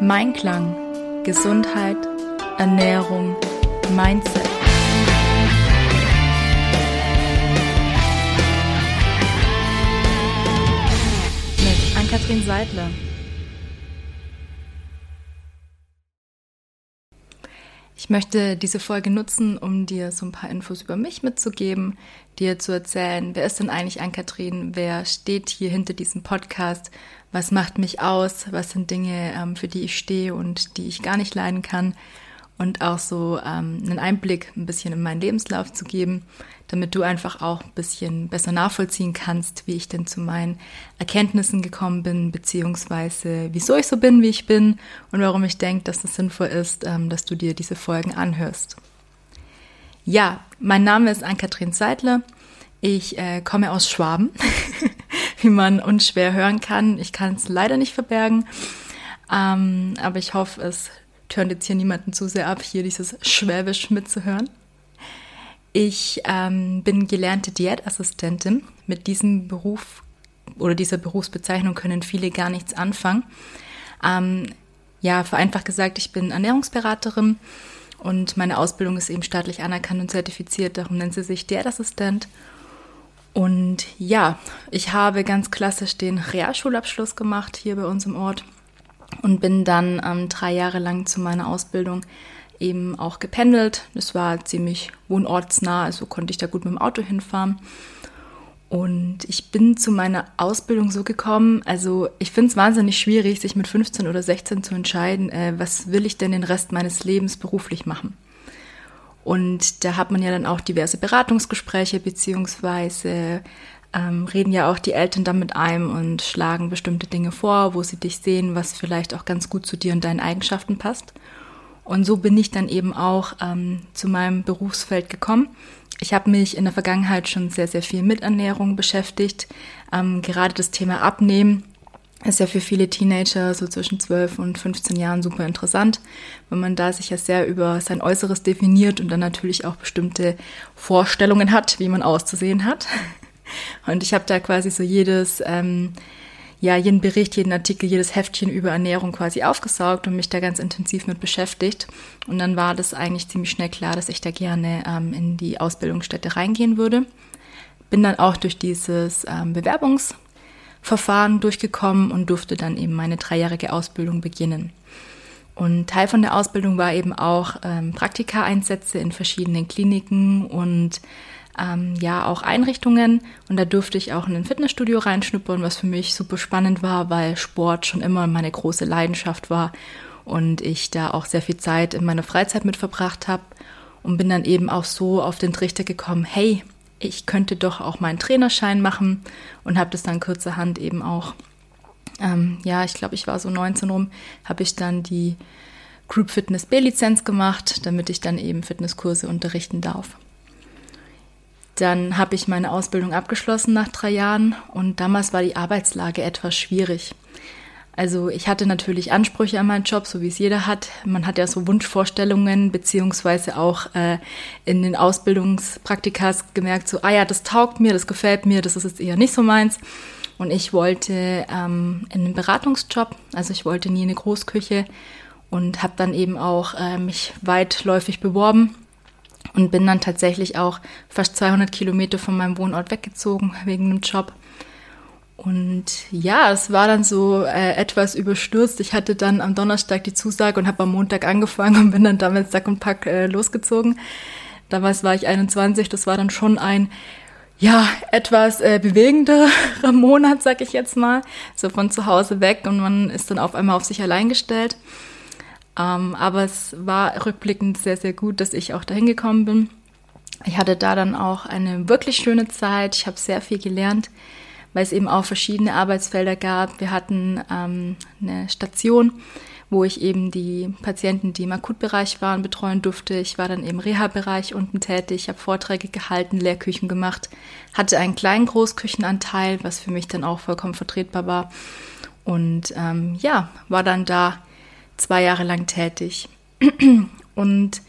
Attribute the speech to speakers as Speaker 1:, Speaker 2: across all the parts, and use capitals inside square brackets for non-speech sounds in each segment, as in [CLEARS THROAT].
Speaker 1: Mein Klang, Gesundheit, Ernährung, Mindset. Mit Ann-Kathrin Seidler. Ich möchte diese Folge nutzen, um dir so ein paar Infos über mich mitzugeben, dir zu erzählen, wer ist denn eigentlich Ann-Kathrin, wer steht hier hinter diesem Podcast, was macht mich aus, was sind Dinge, ähm, für die ich stehe und die ich gar nicht leiden kann und auch so ähm, einen Einblick ein bisschen in meinen Lebenslauf zu geben, damit du einfach auch ein bisschen besser nachvollziehen kannst, wie ich denn zu meinen Erkenntnissen gekommen bin, beziehungsweise wieso ich so bin, wie ich bin und warum ich denke, dass es sinnvoll ist, ähm, dass du dir diese Folgen anhörst. Ja, mein Name ist Ann-Kathrin Seidler. Ich äh, komme aus Schwaben, [LAUGHS] wie man unschwer hören kann. Ich kann es leider nicht verbergen, ähm, aber ich hoffe, es tönt jetzt hier niemanden zu sehr ab, hier dieses Schwäbisch mitzuhören. Ich ähm, bin gelernte Diätassistentin. Mit diesem Beruf oder dieser Berufsbezeichnung können viele gar nichts anfangen. Ähm, ja, vereinfacht gesagt, ich bin Ernährungsberaterin und meine Ausbildung ist eben staatlich anerkannt und zertifiziert, darum nennt sie sich Diätassistent. Und ja, ich habe ganz klassisch den Realschulabschluss gemacht hier bei uns im Ort und bin dann ähm, drei Jahre lang zu meiner Ausbildung eben auch gependelt. Das war ziemlich wohnortsnah, also konnte ich da gut mit dem Auto hinfahren. Und ich bin zu meiner Ausbildung so gekommen, also ich finde es wahnsinnig schwierig, sich mit 15 oder 16 zu entscheiden, äh, was will ich denn den Rest meines Lebens beruflich machen. Und da hat man ja dann auch diverse Beratungsgespräche, beziehungsweise ähm, reden ja auch die Eltern dann mit einem und schlagen bestimmte Dinge vor, wo sie dich sehen, was vielleicht auch ganz gut zu dir und deinen Eigenschaften passt. Und so bin ich dann eben auch ähm, zu meinem Berufsfeld gekommen. Ich habe mich in der Vergangenheit schon sehr, sehr viel mit Ernährung beschäftigt. Ähm, gerade das Thema Abnehmen ist ja für viele Teenager so zwischen 12 und 15 Jahren super interessant, weil man da sich ja sehr über sein Äußeres definiert und dann natürlich auch bestimmte Vorstellungen hat, wie man auszusehen hat. Und ich habe da quasi so jedes, ähm, ja, jeden Bericht, jeden Artikel, jedes Heftchen über Ernährung quasi aufgesaugt und mich da ganz intensiv mit beschäftigt. Und dann war das eigentlich ziemlich schnell klar, dass ich da gerne ähm, in die Ausbildungsstätte reingehen würde. Bin dann auch durch dieses ähm, Bewerbungsverfahren durchgekommen und durfte dann eben meine dreijährige Ausbildung beginnen. Und Teil von der Ausbildung war eben auch ähm, Praktika-Einsätze in verschiedenen Kliniken und ähm, ja auch Einrichtungen und da durfte ich auch in ein Fitnessstudio reinschnuppern, was für mich super spannend war, weil Sport schon immer meine große Leidenschaft war und ich da auch sehr viel Zeit in meiner Freizeit mit verbracht habe und bin dann eben auch so auf den Trichter gekommen, hey, ich könnte doch auch meinen Trainerschein machen und habe das dann kurzerhand eben auch, ähm, ja, ich glaube, ich war so 19 rum, habe ich dann die Group Fitness B-Lizenz gemacht, damit ich dann eben Fitnesskurse unterrichten darf. Dann habe ich meine Ausbildung abgeschlossen nach drei Jahren und damals war die Arbeitslage etwas schwierig. Also ich hatte natürlich Ansprüche an meinen Job, so wie es jeder hat. Man hat ja so Wunschvorstellungen, beziehungsweise auch äh, in den Ausbildungspraktikas gemerkt, so, ah ja, das taugt mir, das gefällt mir, das ist jetzt eher nicht so meins. Und ich wollte ähm, in einen Beratungsjob, also ich wollte nie eine Großküche und habe dann eben auch äh, mich weitläufig beworben und bin dann tatsächlich auch fast 200 Kilometer von meinem Wohnort weggezogen wegen einem Job. Und ja, es war dann so äh, etwas überstürzt. Ich hatte dann am Donnerstag die Zusage und habe am Montag angefangen und bin dann damit Sack und Pack äh, losgezogen. Damals war ich 21, das war dann schon ein ja, etwas äh, bewegenderer [LAUGHS] Monat, sag ich jetzt mal. So von zu Hause weg und man ist dann auf einmal auf sich allein gestellt. Ähm, aber es war rückblickend sehr, sehr gut, dass ich auch dahin gekommen bin. Ich hatte da dann auch eine wirklich schöne Zeit. Ich habe sehr viel gelernt, weil es eben auch verschiedene Arbeitsfelder gab. Wir hatten ähm, eine Station, wo ich eben die Patienten, die im Akutbereich waren, betreuen durfte. Ich war dann im Reha-Bereich unten tätig, habe Vorträge gehalten, Lehrküchen gemacht, hatte einen kleinen Großküchenanteil, was für mich dann auch vollkommen vertretbar war. Und ähm, ja, war dann da zwei Jahre lang tätig. [CLEARS THROAT] Und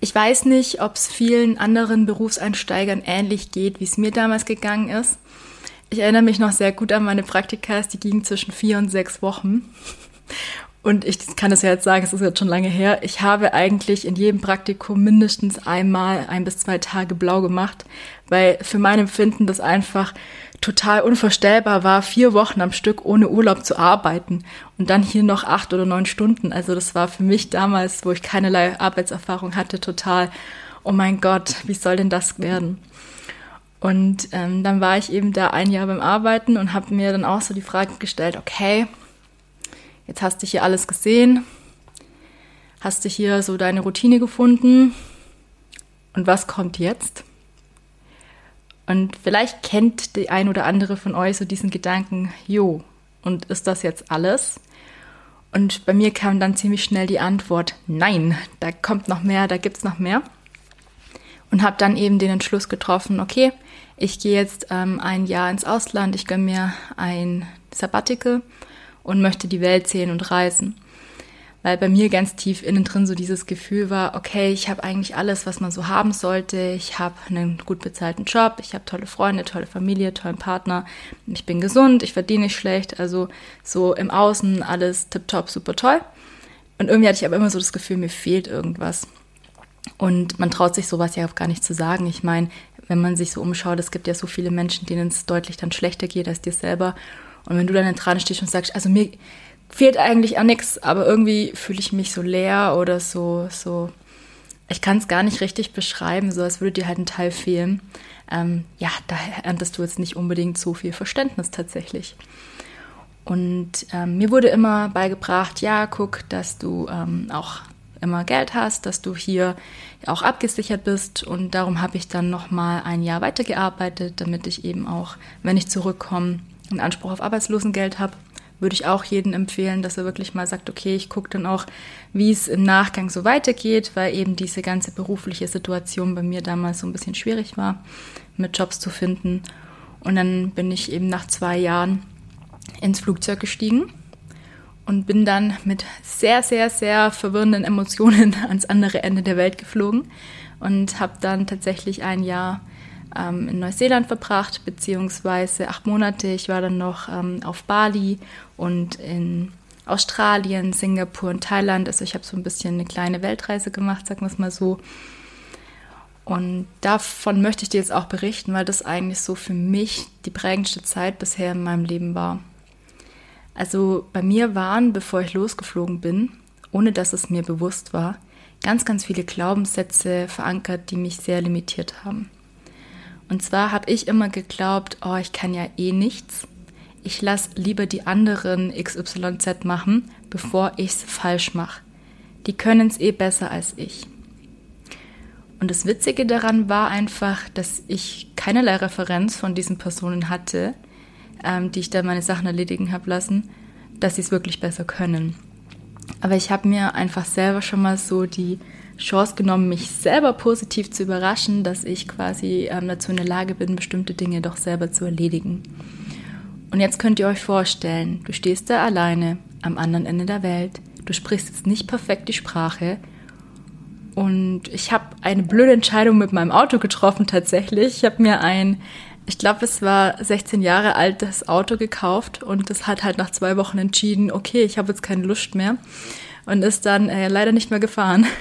Speaker 1: ich weiß nicht, ob es vielen anderen Berufseinsteigern ähnlich geht, wie es mir damals gegangen ist. Ich erinnere mich noch sehr gut an meine Praktikas, die gingen zwischen vier und sechs Wochen. [LAUGHS] Und ich kann das ja jetzt sagen, es ist jetzt schon lange her. Ich habe eigentlich in jedem Praktikum mindestens einmal ein bis zwei Tage blau gemacht, weil für mein Empfinden das einfach total unvorstellbar war, vier Wochen am Stück ohne Urlaub zu arbeiten und dann hier noch acht oder neun Stunden. Also das war für mich damals, wo ich keinerlei Arbeitserfahrung hatte, total, oh mein Gott, wie soll denn das werden? Und ähm, dann war ich eben da ein Jahr beim Arbeiten und habe mir dann auch so die Frage gestellt, okay, jetzt hast du hier alles gesehen, hast du hier so deine Routine gefunden und was kommt jetzt? Und vielleicht kennt die ein oder andere von euch so diesen Gedanken, jo, und ist das jetzt alles? Und bei mir kam dann ziemlich schnell die Antwort, nein, da kommt noch mehr, da gibt's noch mehr. Und habe dann eben den Entschluss getroffen, okay, ich gehe jetzt ähm, ein Jahr ins Ausland, ich gönne mir ein Sabbatical und möchte die Welt sehen und reisen weil bei mir ganz tief innen drin so dieses Gefühl war, okay, ich habe eigentlich alles, was man so haben sollte. Ich habe einen gut bezahlten Job, ich habe tolle Freunde, tolle Familie, tollen Partner, ich bin gesund, ich verdiene nicht schlecht, also so im Außen alles tipptopp, super toll. Und irgendwie hatte ich aber immer so das Gefühl, mir fehlt irgendwas. Und man traut sich sowas ja auch gar nicht zu sagen. Ich meine, wenn man sich so umschaut, es gibt ja so viele Menschen, denen es deutlich dann schlechter geht als dir selber. Und wenn du dann dran stehst und sagst, also mir, fehlt eigentlich an nichts, aber irgendwie fühle ich mich so leer oder so, so, ich kann es gar nicht richtig beschreiben, so als würde dir halt ein Teil fehlen. Ähm, ja, da erntest du jetzt nicht unbedingt so viel Verständnis tatsächlich. Und ähm, mir wurde immer beigebracht, ja, guck, dass du ähm, auch immer Geld hast, dass du hier auch abgesichert bist. Und darum habe ich dann nochmal ein Jahr weitergearbeitet, damit ich eben auch, wenn ich zurückkomme, einen Anspruch auf Arbeitslosengeld habe würde ich auch jedem empfehlen, dass er wirklich mal sagt, okay, ich gucke dann auch, wie es im Nachgang so weitergeht, weil eben diese ganze berufliche Situation bei mir damals so ein bisschen schwierig war, mit Jobs zu finden. Und dann bin ich eben nach zwei Jahren ins Flugzeug gestiegen und bin dann mit sehr, sehr, sehr verwirrenden Emotionen [LAUGHS] ans andere Ende der Welt geflogen und habe dann tatsächlich ein Jahr ähm, in Neuseeland verbracht, beziehungsweise acht Monate. Ich war dann noch ähm, auf Bali und in Australien, Singapur und Thailand. Also ich habe so ein bisschen eine kleine Weltreise gemacht, sagen wir es mal so. Und davon möchte ich dir jetzt auch berichten, weil das eigentlich so für mich die prägendste Zeit bisher in meinem Leben war. Also bei mir waren, bevor ich losgeflogen bin, ohne dass es mir bewusst war, ganz, ganz viele Glaubenssätze verankert, die mich sehr limitiert haben. Und zwar habe ich immer geglaubt, oh, ich kann ja eh nichts. Ich lasse lieber die anderen XYZ machen, bevor ich es falsch mache. Die können es eh besser als ich. Und das Witzige daran war einfach, dass ich keinerlei Referenz von diesen Personen hatte, ähm, die ich da meine Sachen erledigen habe lassen, dass sie es wirklich besser können. Aber ich habe mir einfach selber schon mal so die Chance genommen, mich selber positiv zu überraschen, dass ich quasi ähm, dazu in der Lage bin, bestimmte Dinge doch selber zu erledigen. Und jetzt könnt ihr euch vorstellen, du stehst da alleine am anderen Ende der Welt, du sprichst jetzt nicht perfekt die Sprache und ich habe eine blöde Entscheidung mit meinem Auto getroffen tatsächlich. Ich habe mir ein, ich glaube es war 16 Jahre altes Auto gekauft und das hat halt nach zwei Wochen entschieden, okay, ich habe jetzt keine Lust mehr und ist dann äh, leider nicht mehr gefahren. [LAUGHS]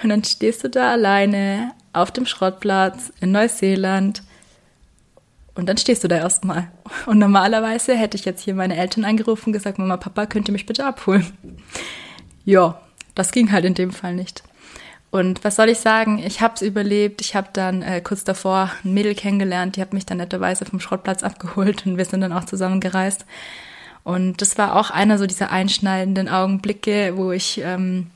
Speaker 1: Und dann stehst du da alleine auf dem Schrottplatz in Neuseeland und dann stehst du da erstmal. Und normalerweise hätte ich jetzt hier meine Eltern angerufen und gesagt, Mama, Papa, könnt ihr mich bitte abholen? Ja, das ging halt in dem Fall nicht. Und was soll ich sagen? Ich habe es überlebt. Ich habe dann äh, kurz davor ein Mädel kennengelernt, die hat mich dann netterweise vom Schrottplatz [LAUGHS] abgeholt und wir sind dann auch zusammen gereist. Und das war auch einer so dieser einschneidenden Augenblicke, wo ich ähm,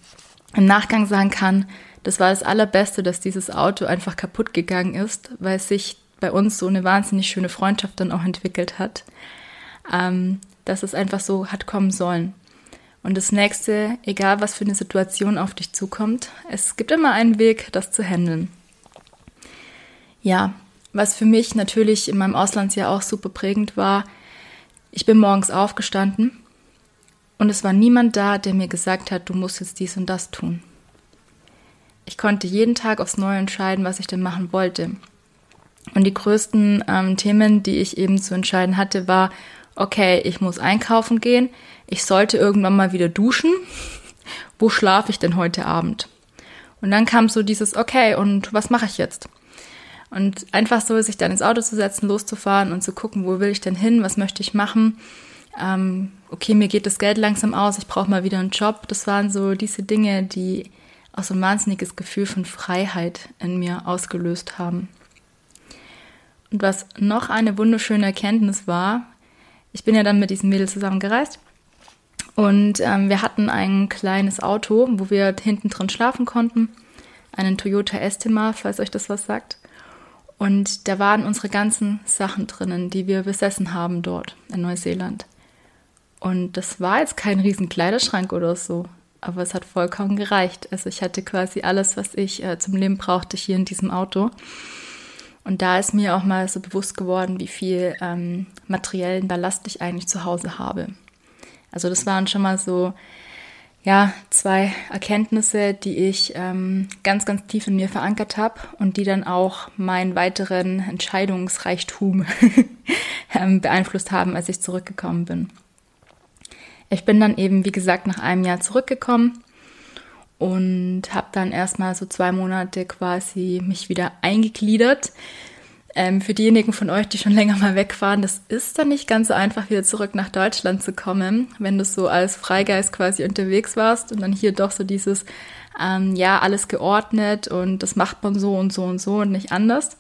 Speaker 1: im Nachgang sagen kann, das war das Allerbeste, dass dieses Auto einfach kaputt gegangen ist, weil sich bei uns so eine wahnsinnig schöne Freundschaft dann auch entwickelt hat, ähm, dass es einfach so hat kommen sollen. Und das nächste, egal was für eine Situation auf dich zukommt, es gibt immer einen Weg, das zu handeln. Ja, was für mich natürlich in meinem Auslandsjahr auch super prägend war, ich bin morgens aufgestanden und es war niemand da, der mir gesagt hat, du musst jetzt dies und das tun. Ich konnte jeden Tag aufs Neue entscheiden, was ich denn machen wollte. Und die größten ähm, Themen, die ich eben zu entscheiden hatte, war, okay, ich muss einkaufen gehen, ich sollte irgendwann mal wieder duschen. Wo schlafe ich denn heute Abend? Und dann kam so dieses, okay, und was mache ich jetzt? Und einfach so, sich dann ins Auto zu setzen, loszufahren und zu gucken, wo will ich denn hin, was möchte ich machen. Ähm, okay, mir geht das Geld langsam aus, ich brauche mal wieder einen Job. Das waren so diese Dinge, die auch so ein wahnsinniges Gefühl von Freiheit in mir ausgelöst haben. Und was noch eine wunderschöne Erkenntnis war, ich bin ja dann mit diesem Mädel zusammen gereist und ähm, wir hatten ein kleines Auto, wo wir hinten drin schlafen konnten. Einen Toyota Estima, falls euch das was sagt. Und da waren unsere ganzen Sachen drinnen, die wir besessen haben dort in Neuseeland. Und das war jetzt kein riesen Kleiderschrank oder so, aber es hat vollkommen gereicht. Also ich hatte quasi alles, was ich äh, zum Leben brauchte, hier in diesem Auto. Und da ist mir auch mal so bewusst geworden, wie viel ähm, materiellen Ballast ich eigentlich zu Hause habe. Also das waren schon mal so, ja, zwei Erkenntnisse, die ich ähm, ganz, ganz tief in mir verankert habe und die dann auch meinen weiteren Entscheidungsreichtum [LAUGHS] ähm, beeinflusst haben, als ich zurückgekommen bin. Ich bin dann eben, wie gesagt, nach einem Jahr zurückgekommen und habe dann erstmal so zwei Monate quasi mich wieder eingegliedert ähm, für diejenigen von euch, die schon [LAUGHS] länger mal weg waren, das ist dann nicht ganz so einfach, wieder zurück nach Deutschland zu kommen, wenn du so als Freigeist quasi unterwegs warst und dann hier doch so dieses, ähm, ja, alles geordnet und das macht man so und so und so und nicht anders.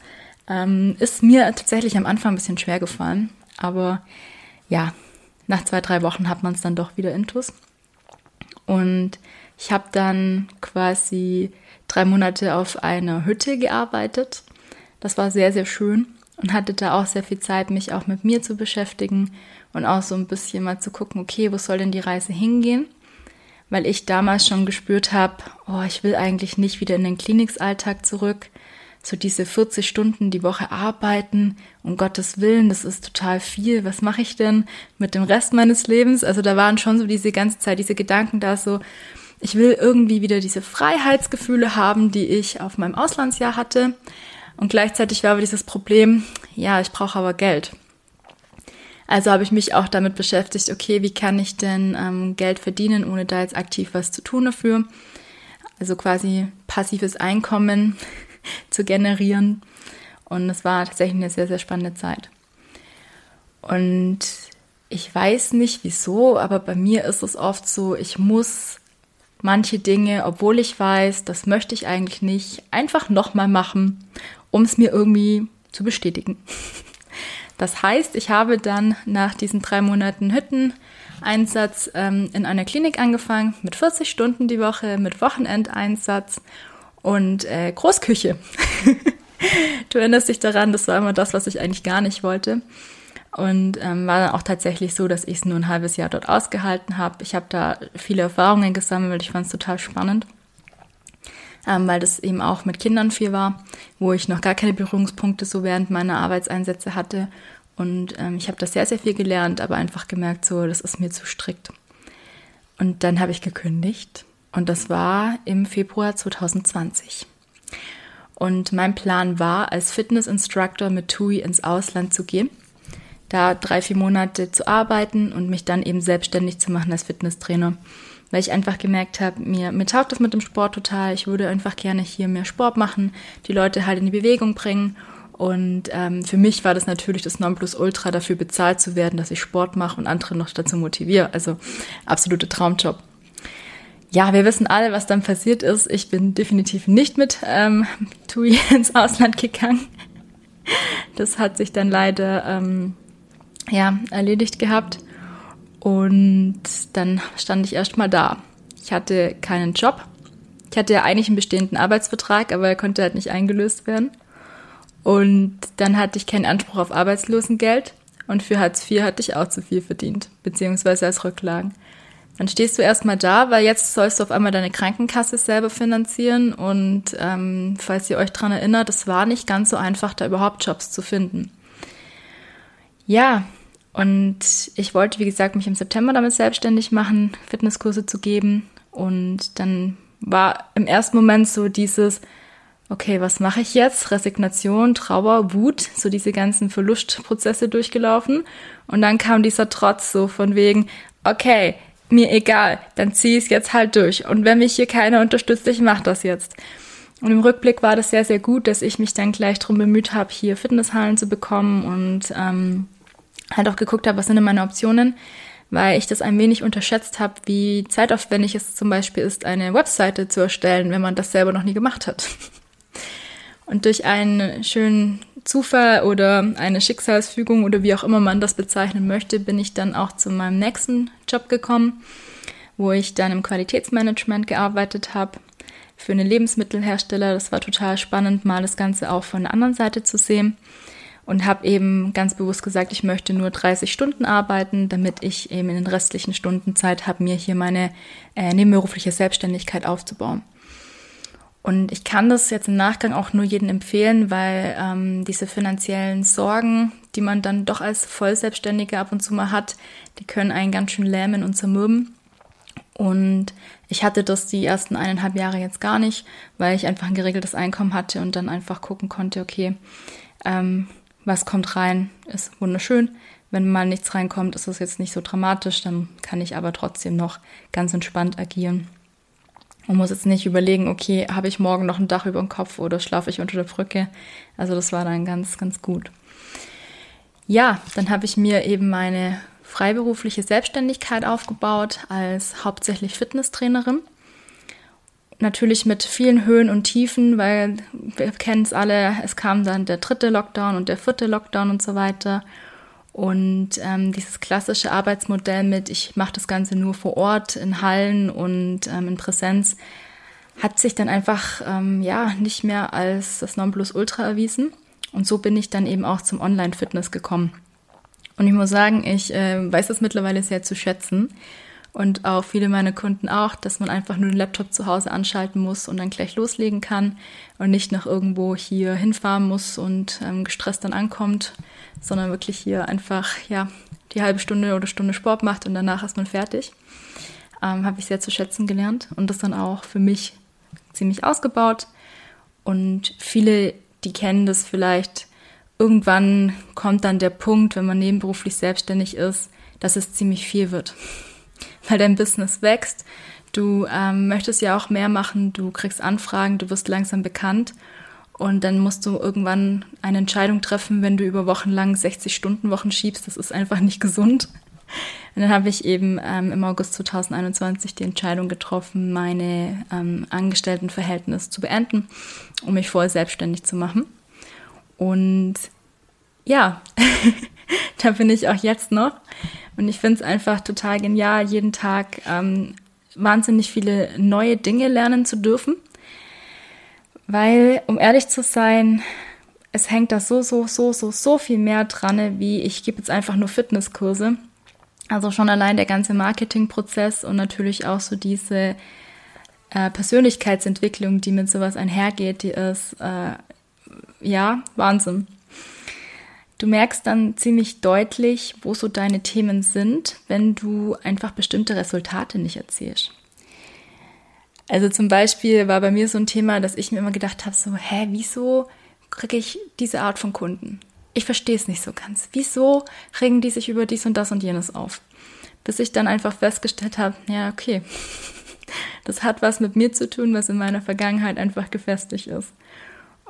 Speaker 1: Ähm, ist mir tatsächlich am Anfang ein bisschen schwer gefallen, aber ja, nach zwei, drei Wochen hat man es dann doch wieder intus. Und ich habe dann quasi drei Monate auf einer Hütte gearbeitet das war sehr, sehr schön und hatte da auch sehr viel Zeit, mich auch mit mir zu beschäftigen und auch so ein bisschen mal zu gucken, okay, wo soll denn die Reise hingehen? Weil ich damals schon gespürt habe, oh, ich will eigentlich nicht wieder in den Klinikalltag zurück. So diese 40 Stunden die Woche arbeiten, um Gottes Willen, das ist total viel. Was mache ich denn mit dem Rest meines Lebens? Also da waren schon so diese ganze Zeit diese Gedanken da so, ich will irgendwie wieder diese Freiheitsgefühle haben, die ich auf meinem Auslandsjahr hatte. Und gleichzeitig war aber dieses Problem, ja, ich brauche aber Geld. Also habe ich mich auch damit beschäftigt, okay, wie kann ich denn ähm, Geld verdienen, ohne da jetzt aktiv was zu tun dafür? Also quasi passives Einkommen [LAUGHS] zu generieren. Und es war tatsächlich eine sehr, sehr spannende Zeit. Und ich weiß nicht wieso, aber bei mir ist es oft so, ich muss manche Dinge, obwohl ich weiß, das möchte ich eigentlich nicht, einfach nochmal machen um es mir irgendwie zu bestätigen. [LAUGHS] Das heißt, ich habe dann nach diesen drei Monaten Hütteneinsatz ähm, in einer Klinik angefangen, mit 40 Stunden die Woche, mit Wochenendeinsatz und äh, Großküche. [LAUGHS] du erinnerst dich daran, das war immer das, was ich eigentlich gar nicht wollte. Und ähm, war dann auch tatsächlich so, dass ich es nur ein halbes Jahr dort ausgehalten habe. Ich habe da viele Erfahrungen gesammelt, ich fand es total spannend ähm, weil das eben auch mit Kindern viel war, wo ich noch gar keine Berührungspunkte so während meiner Arbeitseinsätze hatte. Und ähm, ich habe da sehr, sehr viel gelernt, aber einfach gemerkt, so, das ist mir zu strikt. Und dann habe ich gekündigt und das war im Februar 2020. Und mein Plan war, als Fitness-Instructor mit TUI ins Ausland zu gehen, da drei, vier Monate zu arbeiten und mich dann eben selbstständig zu machen als Fitnesstrainer weil ich einfach gemerkt habe, mir, mir taugt das mit dem Sport total. Ich würde einfach gerne hier mehr Sport machen, die Leute halt in die Bewegung bringen. Und ähm, für mich war das natürlich das Nonplusultra, dafür bezahlt zu werden, dass ich Sport mache und andere noch dazu motiviere. Also absolute Traumjob. Ja, wir wissen alle, was dann passiert ist. Ich bin definitiv nicht mit ähm, [LAUGHS] TUI ins Ausland gegangen. Das hat sich dann leider ähm, ja, erledigt gehabt. Und dann stand ich erst mal da. Ich hatte keinen Job. Ich hatte ja eigentlich einen bestehenden Arbeitsvertrag, aber er konnte halt nicht eingelöst werden. Und dann hatte ich keinen Anspruch auf Arbeitslosengeld. Und für Hartz IV hatte ich auch zu viel verdient, beziehungsweise als Rücklagen. Dann stehst du erstmal da, weil jetzt sollst du auf einmal deine Krankenkasse selber finanzieren. Und ähm, falls ihr euch dran erinnert, es war nicht ganz so einfach, da überhaupt Jobs zu finden. Ja, und ich wollte, wie gesagt, mich im September damit selbstständig machen, Fitnesskurse zu geben. Und dann war im ersten Moment so dieses, okay, was mache ich jetzt? Resignation, Trauer, Wut, so diese ganzen Verlustprozesse durchgelaufen. Und dann kam dieser Trotz so von wegen, okay, mir egal, dann zieh es jetzt halt durch. Und wenn mich hier keiner unterstützt, ich mach das jetzt. Und im Rückblick war das sehr, sehr gut, dass ich mich dann gleich darum bemüht habe, hier Fitnesshallen zu bekommen und ähm, halt auch geguckt habe, was sind denn meine Optionen, weil ich das ein wenig unterschätzt habe, wie zeitaufwendig es zum Beispiel ist, eine Webseite zu erstellen, wenn man das selber noch nie gemacht hat. [LAUGHS] Und durch einen schönen Zufall oder eine Schicksalsfügung oder wie auch immer man das bezeichnen möchte, bin ich dann auch zu meinem nächsten Job gekommen, wo ich dann im Qualitätsmanagement gearbeitet habe für einen Lebensmittelhersteller. Das war total spannend, mal das Ganze auch von der anderen Seite zu sehen und habe eben ganz bewusst gesagt, ich möchte nur 30 Stunden arbeiten, damit ich eben in den restlichen Stunden Zeit habe, mir hier meine äh, nebenberufliche Selbstständigkeit aufzubauen. Und ich kann das jetzt im Nachgang auch nur jedem empfehlen, weil ähm, diese finanziellen Sorgen, die man dann doch als Vollselbstständige ab und zu mal hat, die können einen ganz schön lähmen und zermürben. Und ich hatte das die ersten eineinhalb Jahre jetzt gar nicht, weil ich einfach ein geregeltes Einkommen hatte und dann einfach gucken konnte, okay, ähm, was kommt rein, ist wunderschön. Wenn mal nichts reinkommt, ist das jetzt nicht so dramatisch, dann kann ich aber trotzdem noch ganz entspannt agieren. Man muss jetzt nicht überlegen, okay, habe ich morgen noch ein Dach über dem Kopf oder schlafe ich unter der Brücke. Also das war dann ganz, ganz gut. Ja, dann habe ich mir eben meine freiberufliche Selbstständigkeit aufgebaut als hauptsächlich Fitnesstrainerin. Natürlich mit vielen Höhen und Tiefen, weil wir kennen es alle, es kam dann der dritte Lockdown und der vierte Lockdown und so weiter. Und ähm, dieses klassische Arbeitsmodell mit, ich mache das Ganze nur vor Ort, in Hallen und ähm, in Präsenz, hat sich dann einfach ähm, ja nicht mehr als das Nonplusultra erwiesen. Und so bin ich dann eben auch zum Online-Fitness gekommen. Und ich muss sagen, ich äh, weiß das mittlerweile sehr zu schätzen. Und auch viele meiner Kunden auch, dass man einfach nur den Laptop zu Hause anschalten muss und dann gleich loslegen kann und nicht noch irgendwo hier hinfahren muss und ähm, gestresst dann ankommt, sondern wirklich hier einfach, ja, die halbe Stunde oder Stunde Sport macht und danach ist man fertig. Ähm, Habe ich sehr zu schätzen gelernt und das dann auch für mich ziemlich ausgebaut. Und viele, die kennen das vielleicht, irgendwann kommt dann der Punkt, wenn man nebenberuflich selbstständig ist, dass es ziemlich viel wird. Weil dein Business wächst, du ähm, möchtest ja auch mehr machen, du kriegst Anfragen, du wirst langsam bekannt und dann musst du irgendwann eine Entscheidung treffen, wenn du über Wochen lang 60-Stunden-Wochen schiebst. Das ist einfach nicht gesund. Und dann habe ich eben ähm, im August 2021 die Entscheidung getroffen, meine ähm, Angestelltenverhältnis zu beenden, um mich voll selbstständig zu machen. Und ja, [LAUGHS] [LAUGHS] da bin ich auch jetzt noch. Und ich finde es einfach total genial, jeden Tag ähm, wahnsinnig viele neue Dinge lernen zu dürfen. Weil, um ehrlich zu sein, es hängt da so, so, so, so, so viel mehr dran, wie ich gebe jetzt einfach nur Fitnesskurse. Also schon allein der ganze Marketingprozess und natürlich auch so diese äh, Persönlichkeitsentwicklung, die mit sowas einhergeht, die ist, äh, ja, Wahnsinn. Du merkst dann ziemlich deutlich, wo so deine Themen sind, wenn du einfach bestimmte Resultate nicht erzielst. Also zum Beispiel war bei mir so ein Thema, dass ich mir immer gedacht habe, so, hä, wieso kriege ich diese Art von Kunden? Ich verstehe es nicht so ganz. Wieso regen die sich über dies und das und jenes auf? Bis ich dann einfach festgestellt habe, ja, okay, [LAUGHS] das hat was mit mir zu tun, was in meiner Vergangenheit einfach gefestigt ist.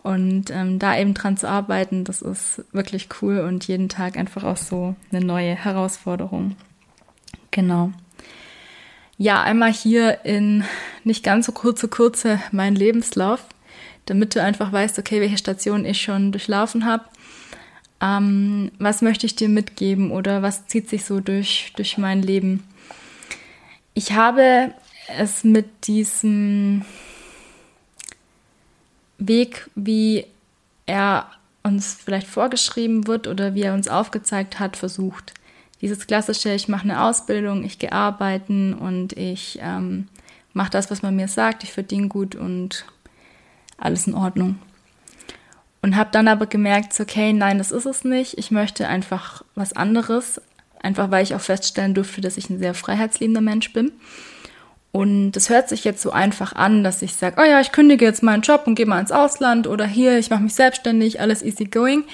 Speaker 1: Und ähm, da eben dran zu arbeiten, das ist wirklich cool und jeden Tag einfach auch so eine neue Herausforderung. Genau ja, einmal hier in nicht ganz so kurze Kurze meinen Lebenslauf, damit du einfach weißt, okay, welche Station ich schon durchlaufen habe. Ähm, was möchte ich dir mitgeben oder was zieht sich so durch, durch mein Leben? Ich habe es mit diesem Weg, wie er uns vielleicht vorgeschrieben wird oder wie er uns aufgezeigt hat, versucht dieses klassische, ich mache eine Ausbildung, ich gehe arbeiten und ich ähm, mache das, was man mir sagt, ich verdiene gut und alles in Ordnung. Und habe dann aber gemerkt, okay, nein, das ist es nicht. Ich möchte einfach was anderes, einfach weil ich auch feststellen durfte, dass ich ein sehr freiheitsliebender Mensch bin. Und es hört sich jetzt so einfach an, dass ich sage, oh ja, ich kündige jetzt meinen Job und gehe mal ins Ausland oder hier, ich mache mich selbstständig, alles easy going.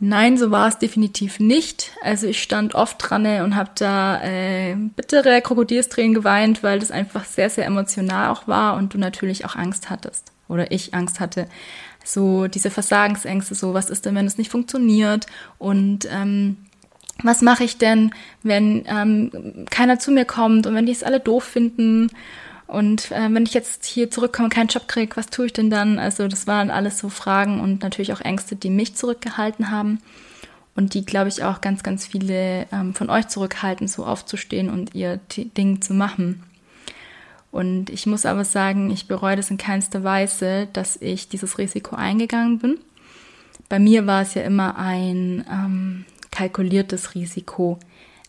Speaker 1: Nein, so war es definitiv nicht. Also ich stand oft dran und habe da äh, bittere Krokodilstränen geweint, weil das einfach sehr, sehr emotional auch war und du natürlich auch Angst hattest oder ich Angst hatte. So diese Versagensängste, so was ist denn, wenn es nicht funktioniert und ähm, was mache ich denn, wenn ähm, keiner zu mir kommt und wenn die es alle doof finden und äh, wenn ich jetzt hier zurückkomme keinen Job kriege, was tue ich denn dann? Also das waren alles so Fragen und natürlich auch Ängste, die mich zurückgehalten haben und die, glaube ich, auch ganz, ganz viele ähm, von euch zurückhalten, so aufzustehen und ihr Ding zu machen. Und ich muss aber sagen, ich bereue das in keinster Weise, dass ich dieses Risiko eingegangen bin. Bei mir war es ja immer ein ähm, kalkuliertes Risiko.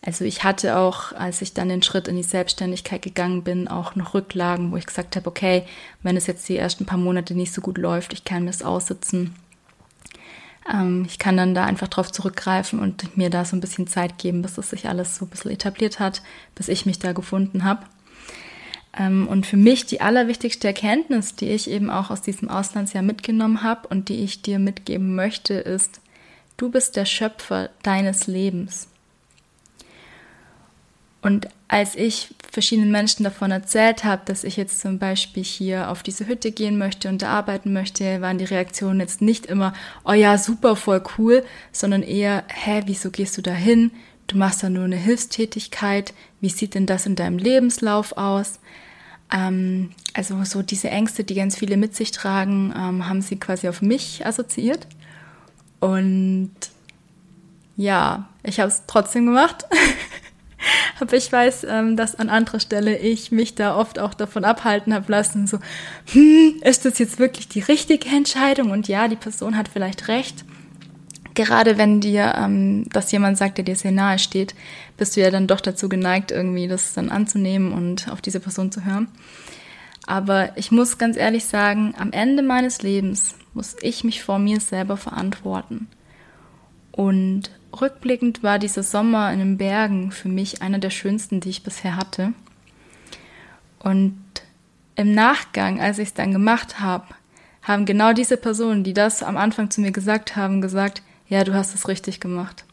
Speaker 1: Also ich hatte auch, als ich dann den Schritt in die Selbstständigkeit gegangen bin, auch noch Rücklagen, wo ich gesagt habe, okay, wenn es jetzt die ersten paar Monate nicht so gut läuft, ich kann mir es aussitzen. Ähm, ich kann dann da einfach drauf zurückgreifen und mir da so ein bisschen Zeit geben, bis es sich alles so ein bisschen etabliert hat, bis ich mich da gefunden habe. Ähm, und für mich die allerwichtigste Erkenntnis, die ich eben auch aus diesem Auslandsjahr mitgenommen habe und die ich dir mitgeben möchte, ist, du bist der Schöpfer deines Lebens. Und als ich verschiedenen Menschen davon erzählt habe, dass ich jetzt zum Beispiel hier auf diese Hütte gehen möchte und da arbeiten möchte, waren die Reaktionen jetzt nicht immer, oh ja, super, voll cool, sondern eher, hä, wieso gehst du da hin? Du machst da nur eine Hilfstätigkeit. Wie sieht denn das in deinem Lebenslauf aus? Ähm, also so diese Ängste, die ganz viele mit sich tragen, ähm, haben sie quasi auf mich assoziiert. Und ja, ich habe es trotzdem gemacht. [LAUGHS] Aber ich weiß, ähm, dass an anderer Stelle ich mich da oft auch davon abhalten habe lassen, so, hm, ist das jetzt wirklich die richtige Entscheidung? Und ja, die Person hat vielleicht recht. Gerade wenn dir ähm, das jemand sagt, der dir sehr nahe steht, bist du ja dann doch dazu geneigt, irgendwie das dann anzunehmen und auf diese Person zu hören. Aber ich muss ganz ehrlich sagen, am Ende meines Lebens muss ich mich vor mir selber verantworten. Und rückblickend war dieser Sommer in den Bergen für mich einer der schönsten, die ich bisher hatte. Und im Nachgang, als ich es dann gemacht habe, haben genau diese Personen, die das am Anfang zu mir gesagt haben, gesagt, ja, du hast es richtig gemacht.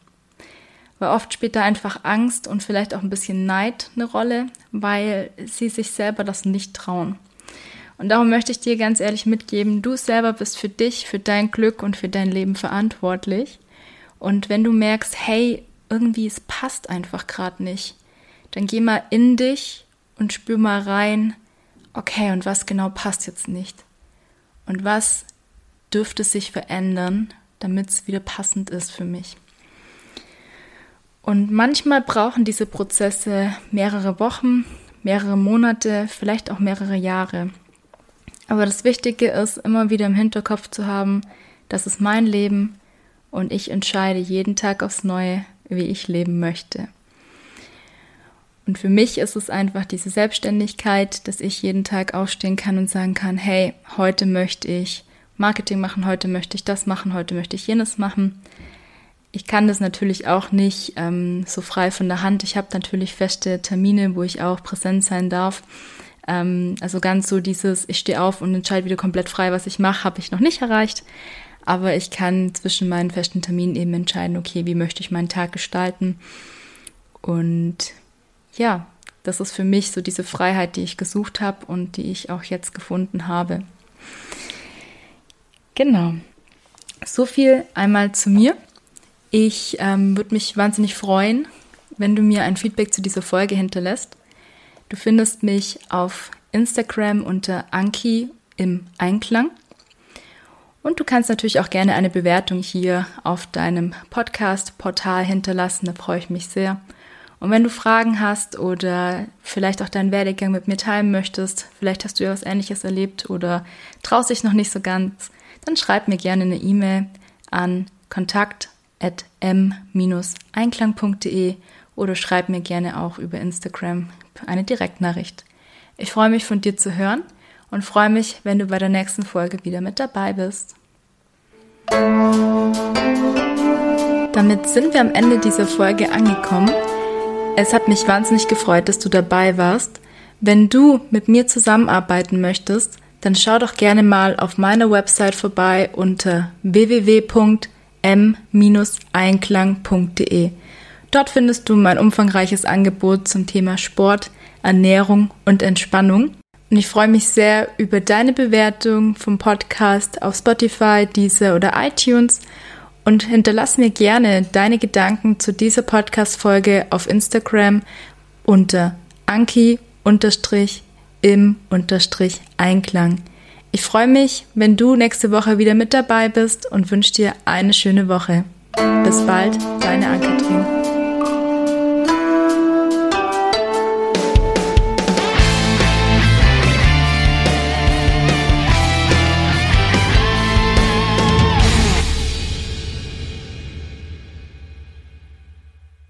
Speaker 1: Weil oft spielt da einfach Angst und vielleicht auch ein bisschen Neid eine Rolle, weil sie sich selber das nicht trauen. Und darum möchte ich dir ganz ehrlich mitgeben, du selber bist für dich, für dein Glück und für dein Leben verantwortlich. Und wenn du merkst, hey, irgendwie es passt einfach gerade nicht, dann geh mal in dich und spür mal rein, okay, und was genau passt jetzt nicht? Und was dürfte sich verändern, damit es wieder passend ist für mich? Und manchmal brauchen diese Prozesse mehrere Wochen, mehrere Monate, vielleicht auch mehrere Jahre. Aber das Wichtige ist, immer wieder im Hinterkopf zu haben, das ist mein Leben, und ich entscheide jeden Tag aufs Neue, wie ich leben möchte. Und für mich ist es einfach diese Selbstständigkeit, dass ich jeden Tag aufstehen kann und sagen kann, hey, heute möchte ich Marketing machen, heute möchte ich das machen, heute möchte ich jenes machen. Ich kann das natürlich auch nicht ähm, so frei von der Hand. Ich habe natürlich feste Termine, wo ich auch präsent sein darf. Ähm, also ganz so dieses, ich stehe auf und entscheide wieder komplett frei, was ich mache, habe ich noch nicht erreicht. Aber ich kann zwischen meinen festen Terminen eben entscheiden, okay, wie möchte ich meinen Tag gestalten. Und ja, das ist für mich so diese Freiheit, die ich gesucht habe und die ich auch jetzt gefunden habe. Genau. So viel einmal zu mir. Ich ähm, würde mich wahnsinnig freuen, wenn du mir ein Feedback zu dieser Folge hinterlässt. Du findest mich auf Instagram unter Anki im Einklang. Und du kannst natürlich auch gerne eine Bewertung hier auf deinem Podcast-Portal hinterlassen, da freue ich mich sehr. Und wenn du Fragen hast oder vielleicht auch deinen Werdegang mit mir teilen möchtest, vielleicht hast du ja was Ähnliches erlebt oder traust dich noch nicht so ganz, dann schreib mir gerne eine E-Mail an kontakt.m-einklang.de oder schreib mir gerne auch über Instagram eine Direktnachricht. Ich freue mich von dir zu hören und freue mich, wenn du bei der nächsten Folge wieder mit dabei bist. Damit sind wir am Ende dieser Folge angekommen. Es hat mich wahnsinnig gefreut, dass du dabei warst. Wenn du mit mir zusammenarbeiten möchtest, dann schau doch gerne mal auf meiner Website vorbei unter www.m-einklang.de. Dort findest du mein umfangreiches Angebot zum Thema Sport, Ernährung und Entspannung. Und ich freue mich sehr über deine Bewertung vom Podcast auf Spotify, Deezer oder iTunes und hinterlass mir gerne deine Gedanken zu dieser Podcast-Folge auf Instagram unter anki-im-einklang. Ich freue mich, wenn du nächste Woche wieder mit dabei bist und wünsche dir eine schöne Woche. Bis bald, deine Ann-Kathrin.